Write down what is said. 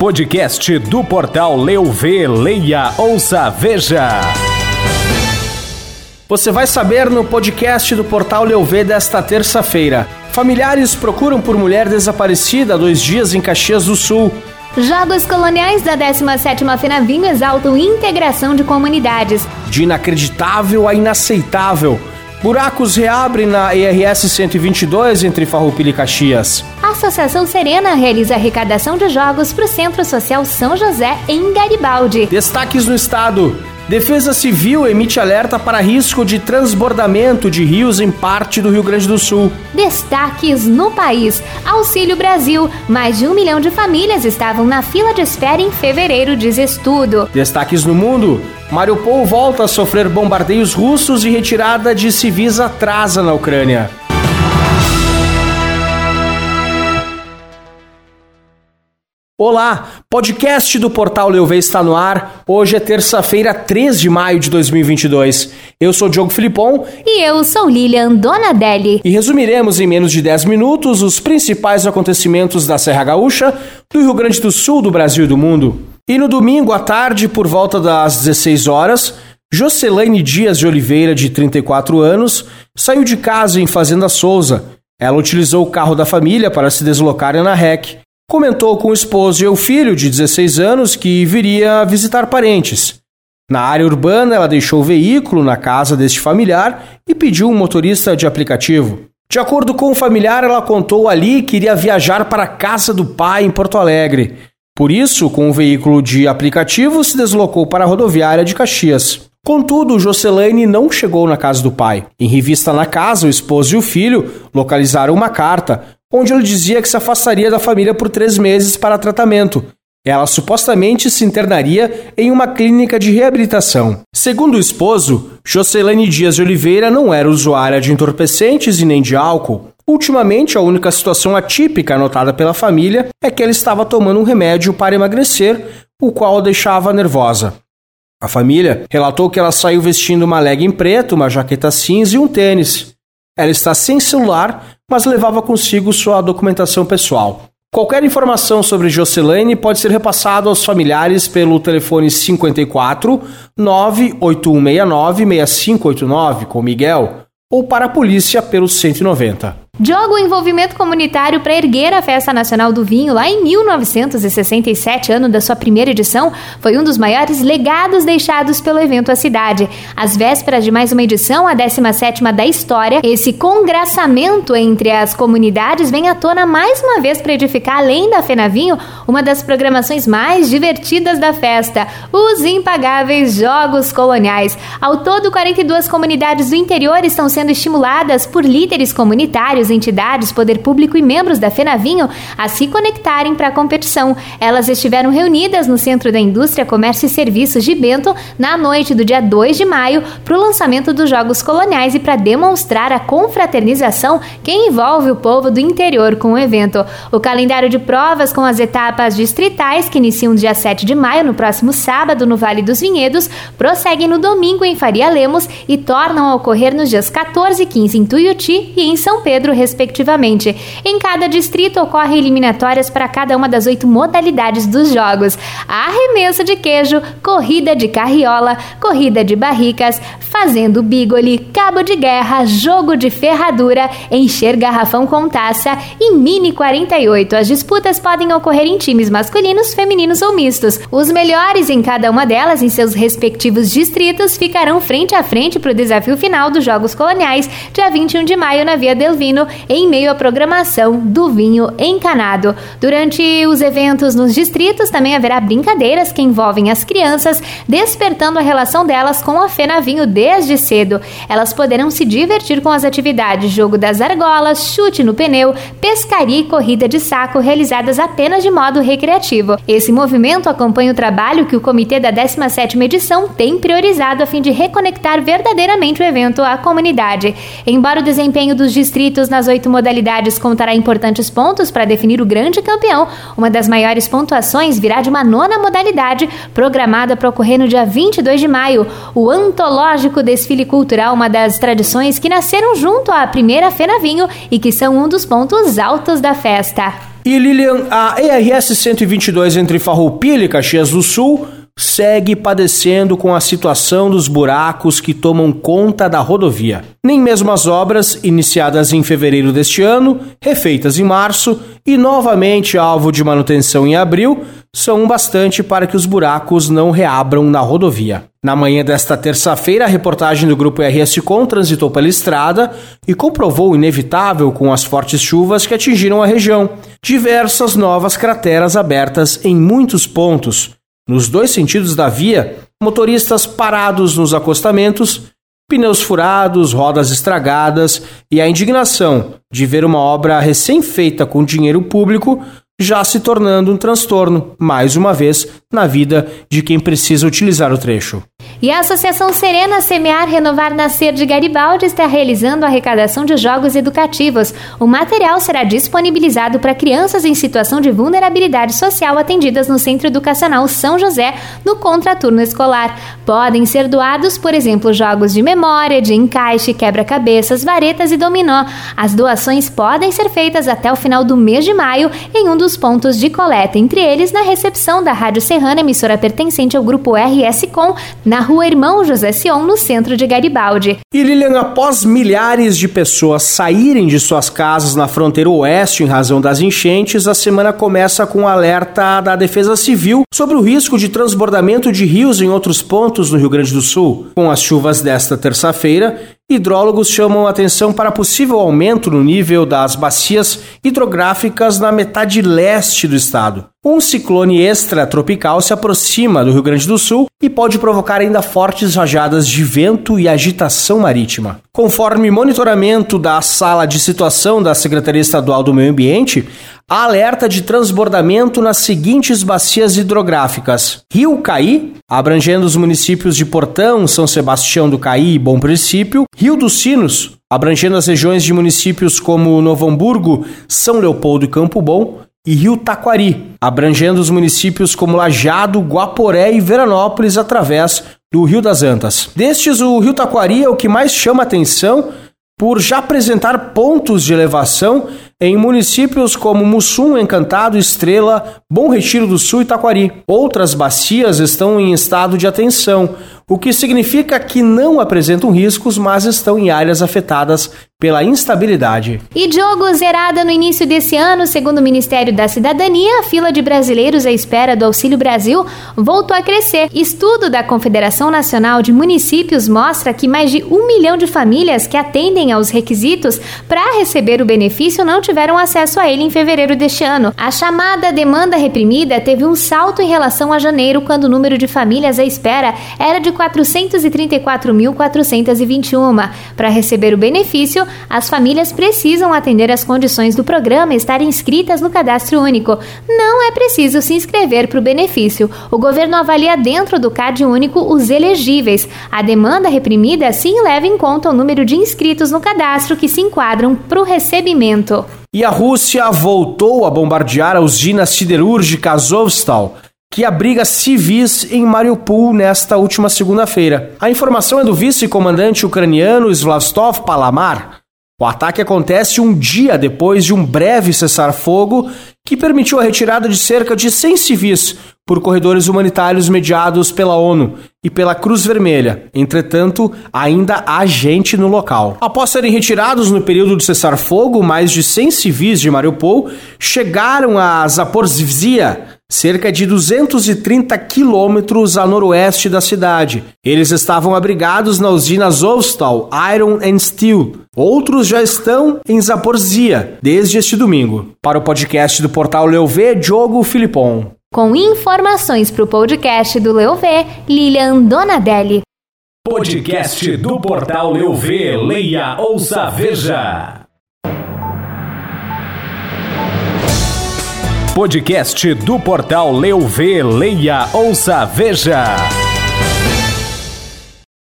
Podcast do portal Leu Vê, Leia, Ouça, Veja. Você vai saber no podcast do portal Leu Vê desta terça-feira. Familiares procuram por mulher desaparecida há dois dias em Caxias do Sul. Jogos coloniais da 17ª FENAVINHO exaltam integração de comunidades. De inacreditável a inaceitável. Buracos reabrem na ERS 122 entre Farroupilha e Caxias. A Associação Serena realiza arrecadação de jogos para o Centro Social São José em Garibaldi. Destaques no estado. Defesa Civil emite alerta para risco de transbordamento de rios em parte do Rio Grande do Sul. Destaques no país. Auxílio Brasil. Mais de um milhão de famílias estavam na fila de espera em fevereiro, diz estudo. Destaques no mundo. Mariupol volta a sofrer bombardeios russos e retirada de civis atrasa na Ucrânia. Olá, podcast do Portal Leuve está no ar. Hoje é terça-feira, 3 de maio de 2022. Eu sou Diogo Filipon. E eu sou Lilian Donadelli. E resumiremos em menos de 10 minutos os principais acontecimentos da Serra Gaúcha, do Rio Grande do Sul, do Brasil e do mundo. E no domingo à tarde, por volta das 16 horas, Jocelaine Dias de Oliveira, de 34 anos, saiu de casa em Fazenda Souza. Ela utilizou o carro da família para se deslocar na REC comentou com o esposo e o filho de 16 anos que viria visitar parentes. Na área urbana, ela deixou o veículo na casa deste familiar e pediu um motorista de aplicativo. De acordo com o familiar, ela contou ali que iria viajar para a casa do pai em Porto Alegre. Por isso, com o veículo de aplicativo, se deslocou para a rodoviária de Caxias. Contudo, Jocelaine não chegou na casa do pai. Em revista na casa, o esposo e o filho localizaram uma carta onde ele dizia que se afastaria da família por três meses para tratamento. Ela supostamente se internaria em uma clínica de reabilitação. Segundo o esposo, Jocelane Dias de Oliveira não era usuária de entorpecentes e nem de álcool. Ultimamente, a única situação atípica anotada pela família é que ela estava tomando um remédio para emagrecer, o qual a deixava nervosa. A família relatou que ela saiu vestindo uma legging preta, uma jaqueta cinza e um tênis. Ela está sem celular, mas levava consigo sua documentação pessoal. Qualquer informação sobre Jocelaine pode ser repassado aos familiares pelo telefone 54 98169 6589 com Miguel ou para a polícia pelo 190. Joga o envolvimento comunitário para erguer a Festa Nacional do Vinho lá em 1967, ano da sua primeira edição, foi um dos maiores legados deixados pelo evento à cidade. Às vésperas de mais uma edição, a 17ª da história, esse congraçamento entre as comunidades vem à tona mais uma vez para edificar, além da Fenavinho, uma das programações mais divertidas da festa, os impagáveis Jogos Coloniais. Ao todo, 42 comunidades do interior estão sendo estimuladas por líderes comunitários entidades, poder público e membros da FENAVINHO a se conectarem para a competição. Elas estiveram reunidas no Centro da Indústria, Comércio e Serviços de Bento na noite do dia 2 de maio para o lançamento dos Jogos Coloniais e para demonstrar a confraternização que envolve o povo do interior com o evento. O calendário de provas com as etapas distritais, que iniciam dia 7 de maio, no próximo sábado, no Vale dos Vinhedos, prosseguem no domingo em Faria Lemos e tornam a ocorrer nos dias 14 e 15 em Tuiuti e em São Pedro, respectivamente. Em cada distrito ocorrem eliminatórias para cada uma das oito modalidades dos jogos: arremesso de queijo, corrida de carriola, corrida de barricas, fazendo bigoli, cabo de guerra, jogo de ferradura, encher garrafão com taça e mini 48. As disputas podem ocorrer em times masculinos, femininos ou mistos. Os melhores em cada uma delas, em seus respectivos distritos, ficarão frente a frente para o desafio final dos Jogos Coloniais, dia 21 de maio, na Via Delvino, em meio à programação do vinho encanado. Durante os eventos nos distritos também haverá brincadeiras que envolvem as crianças, despertando a relação delas com a Fena Vinho desde cedo. Elas poderão se divertir com as atividades jogo das argolas, chute no pneu, pescaria e corrida de saco realizadas apenas de modo recreativo. Esse movimento acompanha o trabalho que o comitê da 17ª edição tem priorizado a fim de reconectar verdadeiramente o evento à comunidade. Embora o desempenho dos distritos nas oito modalidades contará importantes pontos para definir o grande campeão. Uma das maiores pontuações virá de uma nona modalidade, programada para ocorrer no dia 22 de maio, o antológico desfile cultural, uma das tradições que nasceram junto à primeira Fenavinho e que são um dos pontos altos da festa. E Lilian, a ERS 122 entre Farroupilha e Caxias do Sul segue padecendo com a situação dos buracos que tomam conta da rodovia. Nem mesmo as obras, iniciadas em fevereiro deste ano, refeitas em março e novamente alvo de manutenção em abril, são bastante para que os buracos não reabram na rodovia. Na manhã desta terça-feira, a reportagem do grupo RS Com transitou pela estrada e comprovou o inevitável com as fortes chuvas que atingiram a região. Diversas novas crateras abertas em muitos pontos, nos dois sentidos da via, motoristas parados nos acostamentos, pneus furados, rodas estragadas e a indignação de ver uma obra recém-feita com dinheiro público já se tornando um transtorno, mais uma vez, na vida de quem precisa utilizar o trecho. E a Associação Serena Semear Renovar Nascer de Garibaldi está realizando a arrecadação de jogos educativos. O material será disponibilizado para crianças em situação de vulnerabilidade social atendidas no Centro Educacional São José no contraturno escolar. Podem ser doados, por exemplo, jogos de memória, de encaixe, quebra-cabeças, varetas e dominó. As doações podem ser feitas até o final do mês de maio em um dos pontos de coleta, entre eles na recepção da Rádio Serrana, emissora pertencente ao grupo RS Com, na Rua Irmão José Sion, no centro de Garibaldi. E Lilian, após milhares de pessoas saírem de suas casas na fronteira oeste em razão das enchentes, a semana começa com um alerta da Defesa Civil sobre o risco de transbordamento de rios em outros pontos no Rio Grande do Sul. Com as chuvas desta terça-feira, hidrólogos chamam atenção para possível aumento no nível das bacias hidrográficas na metade leste do estado. Um ciclone extratropical se aproxima do Rio Grande do Sul e pode provocar ainda fortes rajadas de vento e agitação marítima. Conforme monitoramento da sala de situação da Secretaria Estadual do Meio Ambiente, há alerta de transbordamento nas seguintes bacias hidrográficas: Rio Caí, abrangendo os municípios de Portão, São Sebastião do Caí e Bom Princípio, Rio dos Sinos, abrangendo as regiões de municípios como Novo Hamburgo, São Leopoldo e Campo Bom, e Rio Taquari, abrangendo os municípios como Lajado, Guaporé e Veranópolis através do Rio das Antas. Destes, o Rio Taquari é o que mais chama atenção por já apresentar pontos de elevação em municípios como Mussum, Encantado, Estrela, Bom Retiro do Sul e Taquari. Outras bacias estão em estado de atenção, o que significa que não apresentam riscos, mas estão em áreas afetadas pela instabilidade. E Diogo zerada no início desse ano, segundo o Ministério da Cidadania, a fila de brasileiros à espera do Auxílio Brasil voltou a crescer. Estudo da Confederação Nacional de Municípios mostra que mais de um milhão de famílias que atendem aos requisitos para receber o benefício não tiveram acesso a ele em fevereiro deste ano. A chamada demanda reprimida teve um salto em relação a janeiro, quando o número de famílias à espera era de 434.421. Para receber o benefício, as famílias precisam atender às condições do programa e estar inscritas no cadastro único. Não é preciso se inscrever para o benefício. O governo avalia dentro do CAD único os elegíveis. A demanda reprimida sim leva em conta o número de inscritos no cadastro que se enquadram para o recebimento. E a Rússia voltou a bombardear a usina siderúrgica Azovstal que abriga civis em Mariupol nesta última segunda-feira. A informação é do vice-comandante ucraniano Slavstov Palamar. O ataque acontece um dia depois de um breve cessar-fogo que permitiu a retirada de cerca de 100 civis por corredores humanitários mediados pela ONU e pela Cruz Vermelha. Entretanto, ainda há gente no local. Após serem retirados no período de cessar-fogo, mais de 100 civis de Mariupol chegaram a Zaporizhia, cerca de 230 quilômetros a noroeste da cidade. Eles estavam abrigados na usina Azovstal Iron and Steel. Outros já estão em Zaporizhia desde este domingo. Para o podcast do portal Leuv, Diogo Filipon. Com informações para o podcast do Leuv, Lilian Donadelli. Podcast do portal Leuv, leia, ouça, veja. Podcast do portal Leu Vê, Leia, Ouça, Veja.